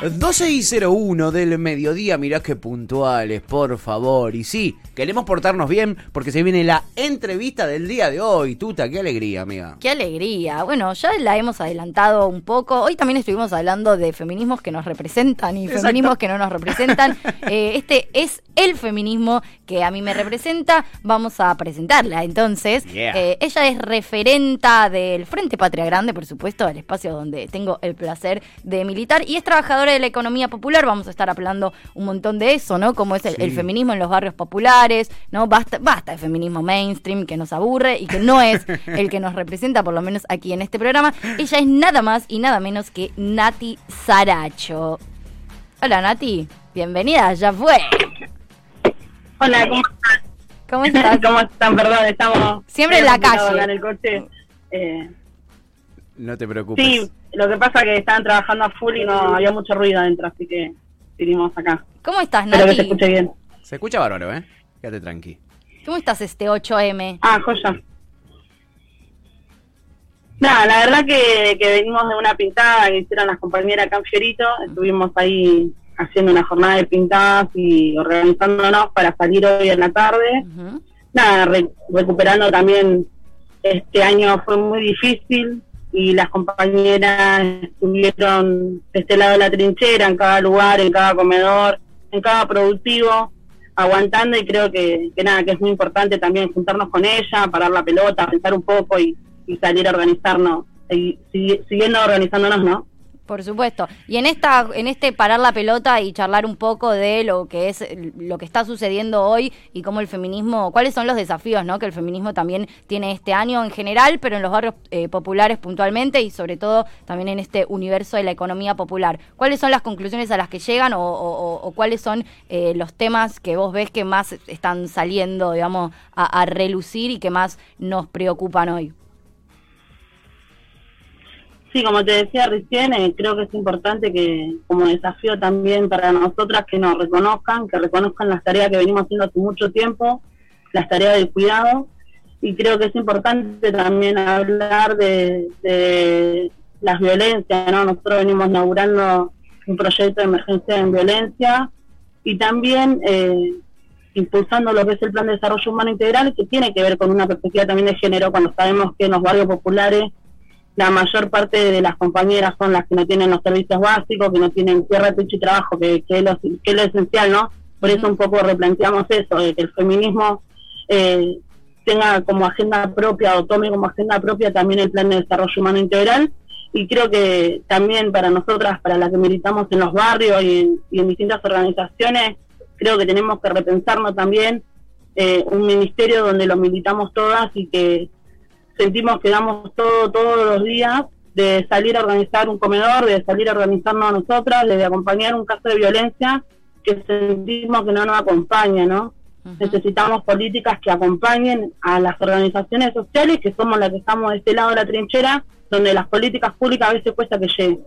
12 y 01 del mediodía, mirá qué puntuales, por favor. Y sí, queremos portarnos bien porque se viene la entrevista del día de hoy. Tuta, qué alegría, amiga. Qué alegría. Bueno, ya la hemos adelantado un poco. Hoy también estuvimos hablando de feminismos que nos representan y feminismos que no nos representan. Eh, este es el feminismo que a mí me representa. Vamos a presentarla. Entonces, eh, ella es referenta del Frente Patria Grande, por supuesto, el espacio donde tengo el placer de militar, y es trabajadora de la economía popular. Vamos a estar hablando un montón de eso, ¿no? Como es el, feminismo en los barrios populares, ¿no? Basta, basta de feminismo mainstream que nos aburre y que no es el que nos representa, por lo menos aquí en este programa. Ella es nada más y nada menos que Nati Saracho. Hola Nati, bienvenida, ya fue. Hola, ¿cómo están? ¿Cómo estás? ¿Cómo están? Perdón, estamos... Siempre en la calle. En el coche. Eh, no te preocupes. Sí, lo que pasa es que estaban trabajando a full y no había mucho ruido adentro, así que vinimos acá. ¿Cómo estás, Nati? Espero que se escuche bien. Se escucha bárbaro, ¿eh? Quédate tranqui. ¿Cómo estás este 8M? Ah, joya. Nada, la verdad que, que venimos de una pintada que hicieron las compañeras acá en Fiorito. Estuvimos ahí haciendo una jornada de pintadas y organizándonos para salir hoy en la tarde. Nada, recuperando también, este año fue muy difícil y las compañeras estuvieron de este lado de la trinchera, en cada lugar, en cada comedor, en cada productivo, aguantando y creo que, que nada, que es muy importante también juntarnos con ella, parar la pelota, pensar un poco y, y salir a organizarnos, y, siguiendo organizándonos, ¿no? Por supuesto. Y en esta, en este parar la pelota y charlar un poco de lo que es lo que está sucediendo hoy y cómo el feminismo, cuáles son los desafíos, ¿no? Que el feminismo también tiene este año en general, pero en los barrios eh, populares puntualmente y sobre todo también en este universo de la economía popular. ¿Cuáles son las conclusiones a las que llegan o, cuáles son eh, los temas que vos ves que más están saliendo, digamos, a relucir y que más nos preocupan hoy? Sí, como te decía recién, eh, creo que es importante que como desafío también para nosotras que nos reconozcan, que reconozcan las tareas que venimos haciendo hace mucho tiempo, las tareas del cuidado, y creo que es importante también hablar de, las violencias, ¿no? Nosotros venimos inaugurando un proyecto de emergencia en violencia y también eh, impulsando lo que es el Plan de Desarrollo Humano Integral, que tiene que ver con una perspectiva también de género, cuando sabemos que en los barrios populares la mayor parte de las compañeras son las que no tienen los servicios básicos, que no tienen tierra, techo y trabajo, que, que, es, lo, que es lo esencial, ¿no? Por eso un poco replanteamos eso, de que el feminismo eh, tenga como agenda propia o tome como agenda propia también el plan de desarrollo humano integral. Y creo que también para nosotras, para las que militamos en los barrios y en, distintas organizaciones, creo que tenemos que repensarnos también eh, un ministerio donde lo militamos todas y que sentimos que damos todo todos los días de salir a organizar un comedor, de salir a organizarnos a nosotras, de acompañar un caso de violencia que sentimos que no nos acompaña, ¿no? Necesitamos políticas que acompañen a las organizaciones sociales, que somos las que estamos de este lado de la trinchera, donde las políticas públicas a veces cuesta que lleguen.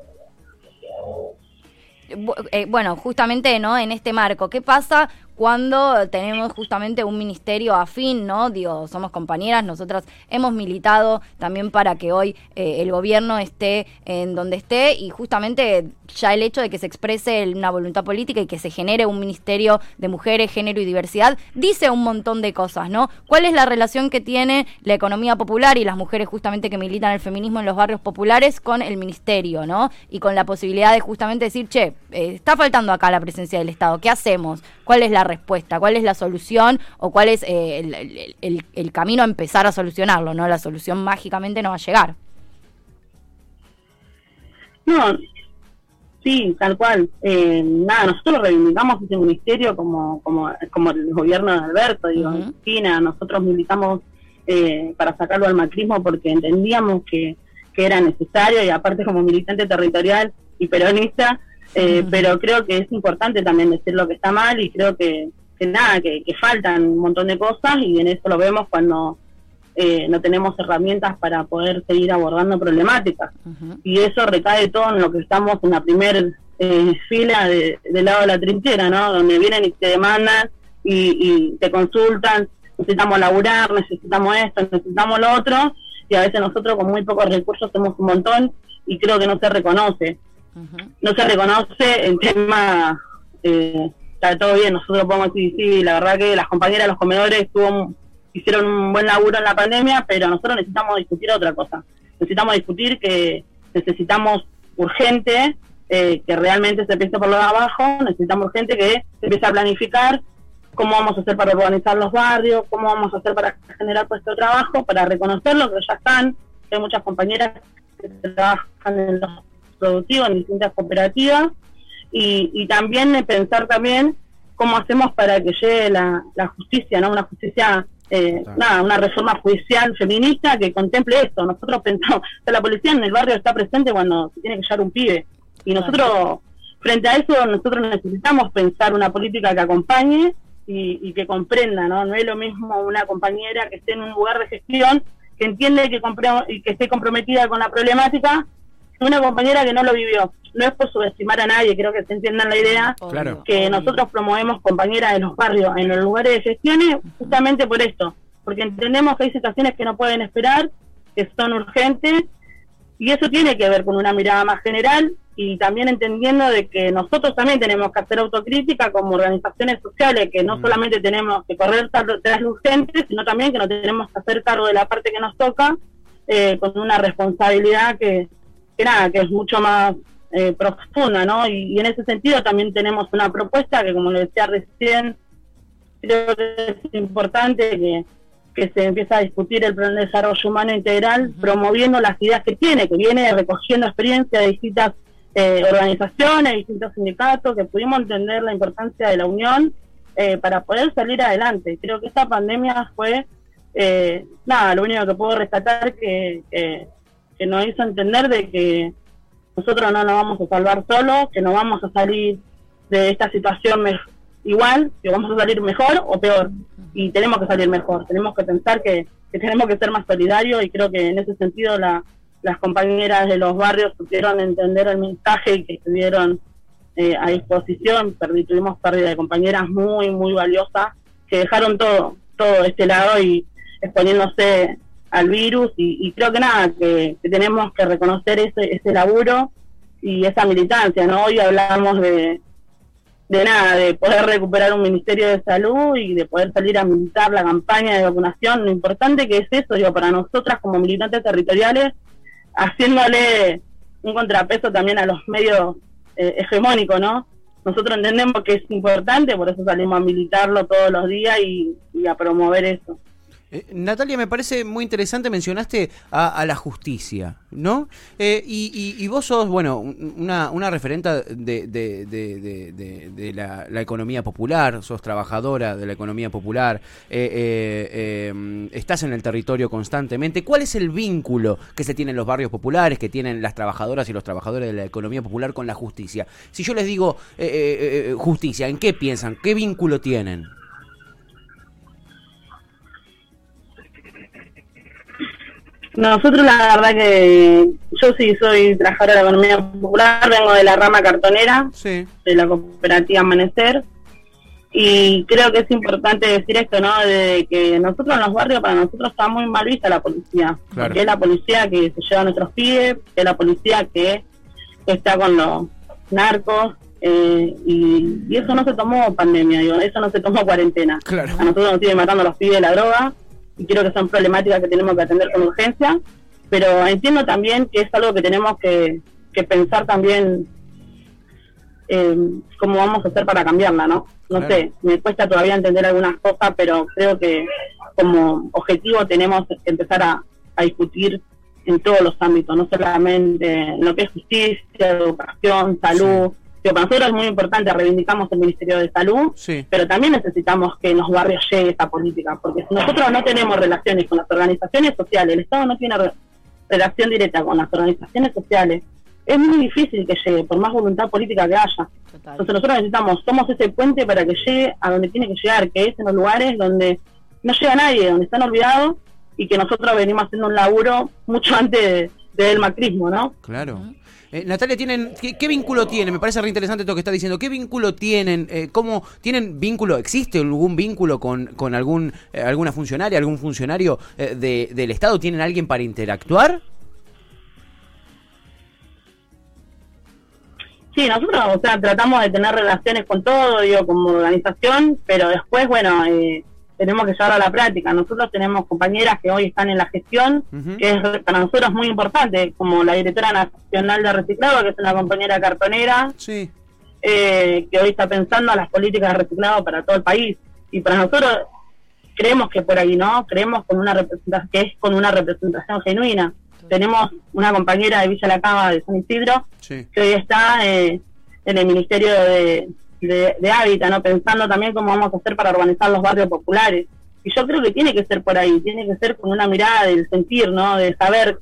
Eh, bueno, justamente no en este marco, ¿qué pasa cuando tenemos justamente un ministerio afín, ¿no? Digo, somos compañeras, nosotras hemos militado también para que hoy eh, el gobierno esté en donde esté y justamente ya el hecho de que se exprese una voluntad política y que se genere un ministerio de mujeres, género y diversidad, dice un montón de cosas, ¿no? ¿Cuál es la relación que tiene la economía popular y las mujeres justamente que militan el feminismo en los barrios populares con el ministerio, ¿no? Y con la posibilidad de justamente decir, che, eh, está faltando acá la presencia del Estado, ¿qué hacemos? ¿Cuál es la respuesta? ¿Cuál es la solución? ¿O cuál es eh, el, camino a empezar a solucionarlo? ¿no? La solución mágicamente no va a llegar. No, sí, tal cual. Eh, nada, nosotros reivindicamos ese ministerio como, como, como el gobierno de Alberto, digo, uh nosotros militamos eh, para sacarlo al macrismo porque entendíamos que, que era necesario y aparte como militante territorial y peronista, eh, pero creo que es importante también decir lo que está mal y creo que, nada, que, faltan un montón de cosas y en eso lo vemos cuando eh, no tenemos herramientas para poder seguir abordando problemáticas. Y eso recae todo en lo que estamos en la primera eh, fila de, del lado de la trinchera, ¿no? Donde vienen y te demandan y, te consultan necesitamos laburar, necesitamos esto, necesitamos lo otro, y a veces nosotros con muy pocos recursos somos un montón y creo que no se reconoce. No se reconoce en tema, eh, está todo bien, nosotros podemos decir, la verdad que las compañeras de los comedores tuvo, hicieron un buen laburo en la pandemia, pero nosotros necesitamos discutir otra cosa. Necesitamos discutir que necesitamos urgente eh, que realmente se empiece por lo de abajo, necesitamos urgente que se empiece a planificar cómo vamos a hacer para organizar los barrios, cómo vamos a hacer para generar puesto de trabajo, para reconocerlo, que ya están, hay muchas compañeras que trabajan en los productivos, en distintas cooperativas, y, también pensar también cómo hacemos para que llegue la, justicia, ¿no? Una justicia, eh, nada, una reforma judicial feminista que contemple esto. Nosotros pensamos, que la policía en el barrio está presente cuando se tiene que llevar un pibe. Y nosotros, frente a eso, nosotros necesitamos pensar una política que acompañe y, que comprenda, ¿no? No es lo mismo una compañera que esté en un lugar de gestión, que entiende que, y que esté comprometida con la problemática, una compañera que no lo vivió. No es por subestimar a nadie, creo que se entiendan la idea, que nosotros promovemos compañeras en los barrios, en los lugares de gestiones, justamente por esto, porque entendemos que hay situaciones que no pueden esperar, que son urgentes, y eso tiene que ver con una mirada más general y también entendiendo de que nosotros también tenemos que hacer autocrítica como organizaciones sociales, que no mm. solamente tenemos que correr tras lo urgente, sino también que nos tenemos que hacer cargo de la parte que nos toca eh, con una responsabilidad que, que nada, que es mucho más eh, profunda, ¿no? Y, en ese sentido también tenemos una propuesta que, como le decía recién, creo que es importante que, que se empieza a discutir el plan de desarrollo humano integral, promoviendo las ideas que tiene, que viene recogiendo experiencia de distintas eh, organizaciones, distintos sindicatos, que pudimos entender la importancia de la unión eh, para poder salir adelante. Creo que esta pandemia fue, eh, nada, lo único que puedo rescatar que, que nos hizo entender de que nosotros no nos vamos a salvar solos, que no vamos a salir de esta situación igual, que vamos a salir mejor o peor. Y tenemos que salir mejor, tenemos que pensar que, que tenemos que ser más solidarios y creo que en ese sentido la, las compañeras de los barrios supieron entender el mensaje y que estuvieron eh, a disposición. Perdí, tuvimos pérdida de compañeras muy, muy valiosas que dejaron todo, todo este lado y exponiéndose al virus y, creo que nada, que, tenemos que reconocer ese, ese laburo y esa militancia, ¿no? Hoy hablamos de, de nada, de poder recuperar un Ministerio de Salud y de poder salir a militar la campaña de vacunación. Lo importante que es eso, digo, para nosotras como militantes territoriales, haciéndole un contrapeso también a los medios eh, hegemónicos, ¿no? Nosotros entendemos que es importante, por eso salimos a militarlo todos los días y a promover eso. Eh, Natalia, me parece muy interesante, mencionaste a, la justicia, ¿no? Eh, y, vos sos, bueno, una, una referenta de, de, la, economía popular, sos trabajadora de la economía popular, eh, em, estás en el territorio constantemente. ¿Cuál es el vínculo que se tiene en los barrios populares, que tienen las trabajadoras y los trabajadores de la economía popular con la justicia? Si yo les digo justicia, ¿en qué piensan? ¿Qué vínculo tienen? Nosotros la verdad que yo sí soy trabajadora de la economía popular, vengo de la rama cartonera, de la cooperativa Amanecer, y creo que es importante decir esto, ¿no? De que nosotros en los barrios, para nosotros está muy mal vista la policía, que es la policía que se lleva a nuestros pibes, que es la policía que está con los narcos, eh, y, eso no se tomó pandemia, digo, eso no se tomó cuarentena. A nosotros nos sigue matando los pibes la droga, y creo que son problemáticas que tenemos que atender con urgencia, pero entiendo también que es algo que tenemos que, pensar también eh, cómo vamos a hacer para cambiarla, ¿no? No sé, me cuesta todavía entender algunas cosas, pero creo que como objetivo tenemos que empezar a, discutir en todos los ámbitos, no solamente en lo que es justicia, educación, salud, para nosotros es muy importante, reivindicamos el Ministerio de Salud, pero también necesitamos que en los barrios llegue esta política, porque si nosotros no tenemos relaciones con las organizaciones sociales, el Estado no tiene relación directa con las organizaciones sociales, es muy difícil que llegue, por más voluntad política que haya. Entonces nosotros necesitamos, somos ese puente para que llegue a donde tiene que llegar, que es en los lugares donde no llega nadie, donde están olvidados y que nosotros venimos haciendo un laburo mucho antes del macrismo, ¿no? Claro. Eh, Natalia, ¿tienen, qué, vínculo tienen? Me parece re interesante todo lo que está diciendo. ¿Qué vínculo tienen? Eh, ¿Cómo tienen vínculo? ¿Existe algún vínculo con, con algún eh, alguna funcionaria, algún funcionario eh, de, del Estado? ¿Tienen alguien para interactuar? Sí, nosotros, o sea, tratamos de tener relaciones con todo, digo, como organización, pero después, bueno, eh, tenemos que llevarlo a la práctica. Nosotros tenemos compañeras que hoy están en la gestión, que es para nosotros muy importante, como la directora nacional de reciclado, que es una compañera cartonera, Sí. eh, que hoy está pensando en las políticas de reciclado para todo el país. Y para nosotros creemos que por ahí, ¿no? Creemos con una representación, que es con una representación genuina. Tenemos una compañera de Villa La Cava de San Isidro, Sí. que hoy está eh, en el Ministerio de, de, de Hábitat, ¿no? Pensando también cómo vamos a hacer para urbanizar los barrios populares. Y yo creo que tiene que ser por ahí, tiene que ser con una mirada del sentir, ¿no? De saber.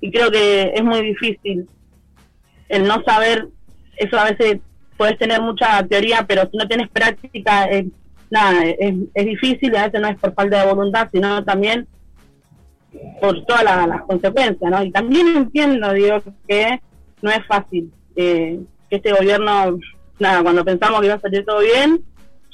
Y creo que es muy difícil el no saber, eso a veces puedes tener mucha teoría, pero si no tienes práctica, es, nada, es, es difícil a veces no es por falta de voluntad, sino también por todas la- las consecuencias, ¿no? Y también entiendo, digo, que no es fácil, eh, que este gobierno, nada, cuando pensamos que iba a salir todo bien,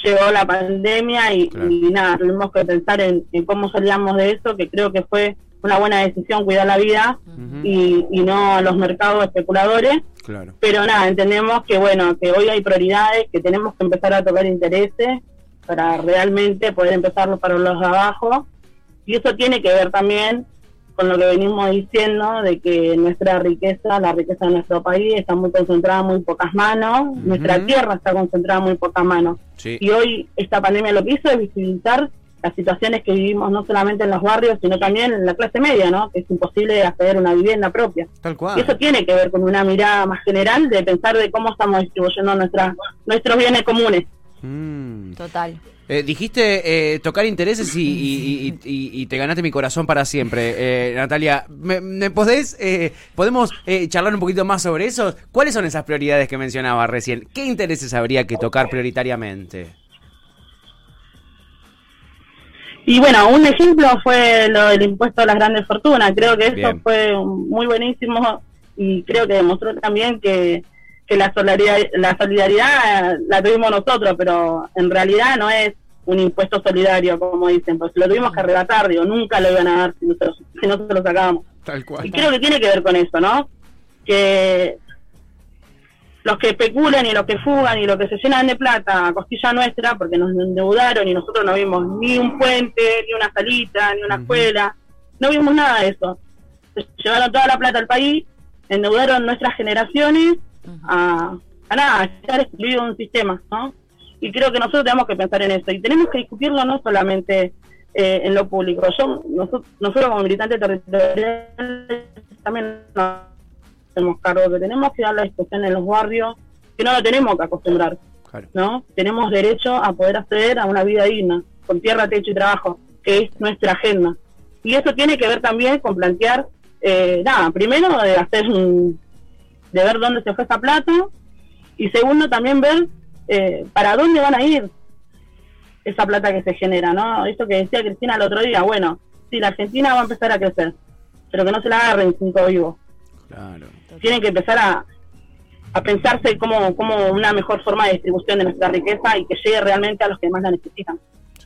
llegó la pandemia y, Claro. y nada, tuvimos que pensar en, en cómo salíamos de eso, que creo que fue una buena decisión cuidar la vida y, y no a los mercados especuladores, Claro. pero nada, entendemos que bueno, que hoy hay prioridades, que tenemos que empezar a tocar intereses para realmente poder empezar para los de abajo. Y eso tiene que ver también con lo que venimos diciendo, de que nuestra riqueza, la riqueza de nuestro país, está muy concentrada en muy pocas manos, nuestra tierra está concentrada en muy pocas manos. Sí. Y hoy esta pandemia lo que hizo es visibilizar las situaciones que vivimos no solamente en los barrios, sino también en la clase media, ¿no? Que es imposible acceder a una vivienda propia. Tal Y cual. eso tiene que ver con una mirada más general de pensar de cómo estamos distribuyendo nuestra, nuestros bienes comunes. Mm. Total. Eh, dijiste eh, tocar intereses y, y- y- y- y te ganaste mi corazón para siempre, eh, Natalia. ¿Me, me podés, eh, podemos eh, charlar un poquito más sobre eso? ¿Cuáles son esas prioridades que mencionaba recién? ¿Qué intereses habría que tocar prioritariamente? Y bueno, un ejemplo fue lo del impuesto a las grandes fortunas. Creo que eso Bien. fue muy buenísimo y creo que demostró también que, que la, solidaridad, la solidaridad la tuvimos nosotros, pero en realidad no es un impuesto solidario, como dicen, pues lo tuvimos que arrebatar, digo, nunca lo iban a dar si no se lo, si no se lo sacábamos. Tal Y cual. creo que tiene que ver con eso, ¿no? Que los que especulan y los que fugan y los que se llenan de plata a costilla nuestra, porque nos endeudaron y nosotros no vimos ni un puente, ni una salita, ni una escuela, no vimos nada de eso. Se llevaron toda la plata al país, endeudaron nuestras generaciones a, a nada, a estar excluido de un sistema, ¿no? Y creo que nosotros tenemos que pensar en eso y tenemos que discutirlo no solamente eh, en lo público. Yo, nosotros, nosotros como militantes territoriales también nos hacemos cargo que tenemos que dar la discusión en los barrios, que no lo tenemos que acostumbrar, Claro. ¿no? Tenemos derecho a poder acceder a una vida digna, con tierra, techo y trabajo, que es nuestra agenda. Y eso tiene que ver también con plantear, eh, nada, primero de hacer un, de ver dónde se fue esa plata y segundo también ver eh, para dónde van a ir esa plata que se genera, ¿no? Esto que decía Cristina el otro día, bueno, sí, la Argentina va a empezar a crecer, pero que no se la agarren cinco vivos. Claro. Tienen que empezar a, a pensarse como, como una mejor forma de distribución de nuestra riqueza y que llegue realmente a los que más la necesitan.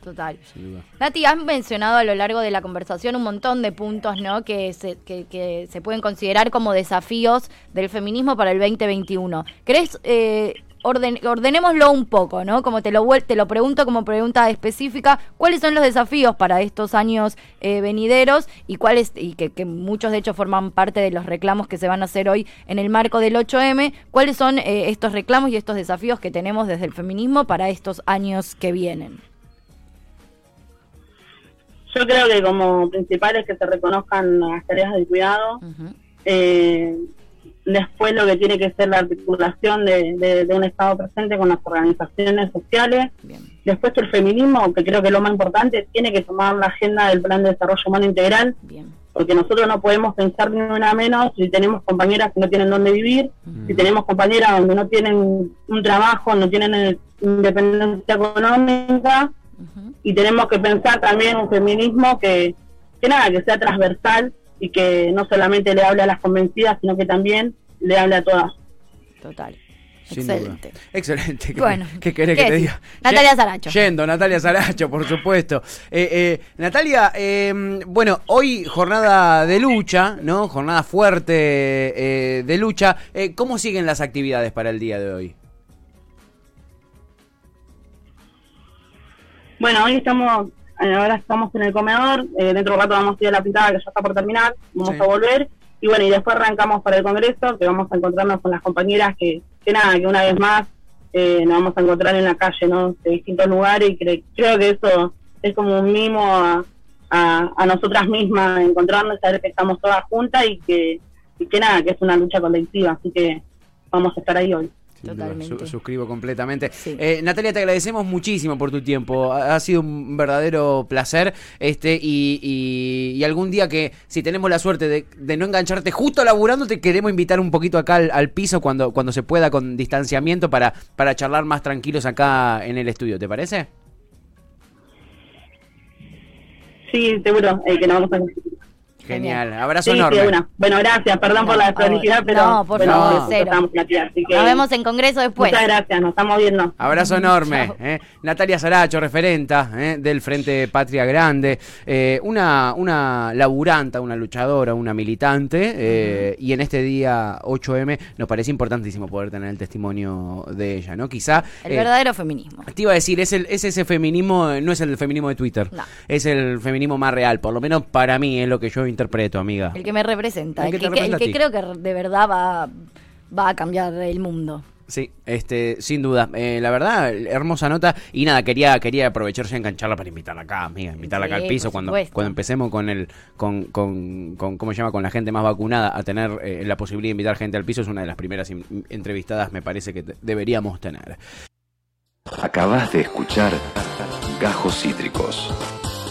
Total. Sin duda. Nati, has mencionado a lo largo de la conversación un montón de puntos ¿no? que, se, que, que se pueden considerar como desafíos del feminismo para el 2021. ¿Crees, eh, orden, ordenémoslo un poco, ¿no? Como te lo, te lo pregunto como pregunta específica, ¿cuáles son los desafíos para estos años eh, venideros y cuáles, y que, que muchos de hecho forman parte de los reclamos que se van a hacer hoy en el marco del 8M? ¿Cuáles son eh, estos reclamos y estos desafíos que tenemos desde el feminismo para estos años que vienen? Yo creo que como principal es que se reconozcan las tareas de cuidado, eh, después lo que tiene que ser la articulación de, de- de un Estado presente con las organizaciones sociales, Bien. después el feminismo, que creo que es lo más importante, tiene que tomar la agenda del Plan de Desarrollo Humano Integral, Bien. porque nosotros no podemos pensar ni una menos si tenemos compañeras que no tienen dónde vivir, si tenemos compañeras donde no tienen un trabajo, no tienen independencia económica, Y tenemos que pensar también un feminismo que, que nada, que sea transversal y que no solamente le hable a las convencidas, sino que también le hable a todas. Total. Sin duda. Excelente. Excelente. ¿Qué, Bueno, ¿qué querés ¿qué que te diga? Natalia Saracho. Yendo, Natalia Saracho, por supuesto. Eh, eh, Natalia, eh, bueno, hoy jornada de lucha, ¿no? Jornada fuerte eh, de lucha. Eh, ¿Cómo siguen las actividades para el día de hoy? Bueno, hoy estamos, eh, ahora estamos en el comedor, eh, dentro de un rato vamos a ir a la pintada que ya está por terminar, vamos Sí. a volver, y bueno, y después arrancamos para el Congreso, que vamos a encontrarnos con las compañeras que, que nada, que una vez más eh, nos vamos a encontrar en la calle, ¿no? De distintos lugares, y cre- creo que eso es como un mimo a, a, a nosotras mismas, encontrarnos, saber que estamos todas juntas y que, y que nada, que es una lucha colectiva, así que vamos a estar ahí hoy. Sin duda, Totalmente. su- suscribo completamente. Sí. Eh, Natalia, te agradecemos muchísimo por tu tiempo. Ha, ha sido un verdadero placer. Este, y, y- y algún día que, si tenemos la suerte de, de no engancharte justo laburando, te queremos invitar un poquito acá al, al piso cuando, cuando se pueda con distanciamiento para, para charlar más tranquilos acá en el estudio. ¿Te parece? Sí, seguro, eh, que nos vamos a Genial. Abrazo Sí, enorme. una. Bueno, gracias, perdón por la desprolijidad, pero No, por bueno, favor, cero. estamos aquí, así que Nos vemos en Congreso después. muchas gracias, nos estamos viendo. Abrazo enorme. Eh. Natalia Saracho, referenta eh, del Frente Patria Grande. eh, una, una laburanta, una luchadora, una militante. eh, Y en este día 8M nos parece importantísimo poder tener el testimonio de ella, ¿no? Quizá. El eh, verdadero feminismo. Te iba a decir, es, el, es ese feminismo, no es el feminismo de Twitter. No. Es el feminismo más real, por lo menos para mí es lo que yo interpreto, amiga. El que me representa. El El que representa el creo que de verdad va, va a cambiar el mundo. Sí, este, sin duda. Eh, la verdad, hermosa nota. Y nada, quería, quería aprovechar ya engancharla para invitarla acá, amiga, invitarla acá al piso cuando, cuando empecemos con el, con, con, con, ¿cómo se llama? Con la gente más vacunada a tener eh, la posibilidad de invitar gente al piso es una de las primeras entrevistadas, me parece que te- deberíamos tener. Acabas de escuchar Gajos Cítricos.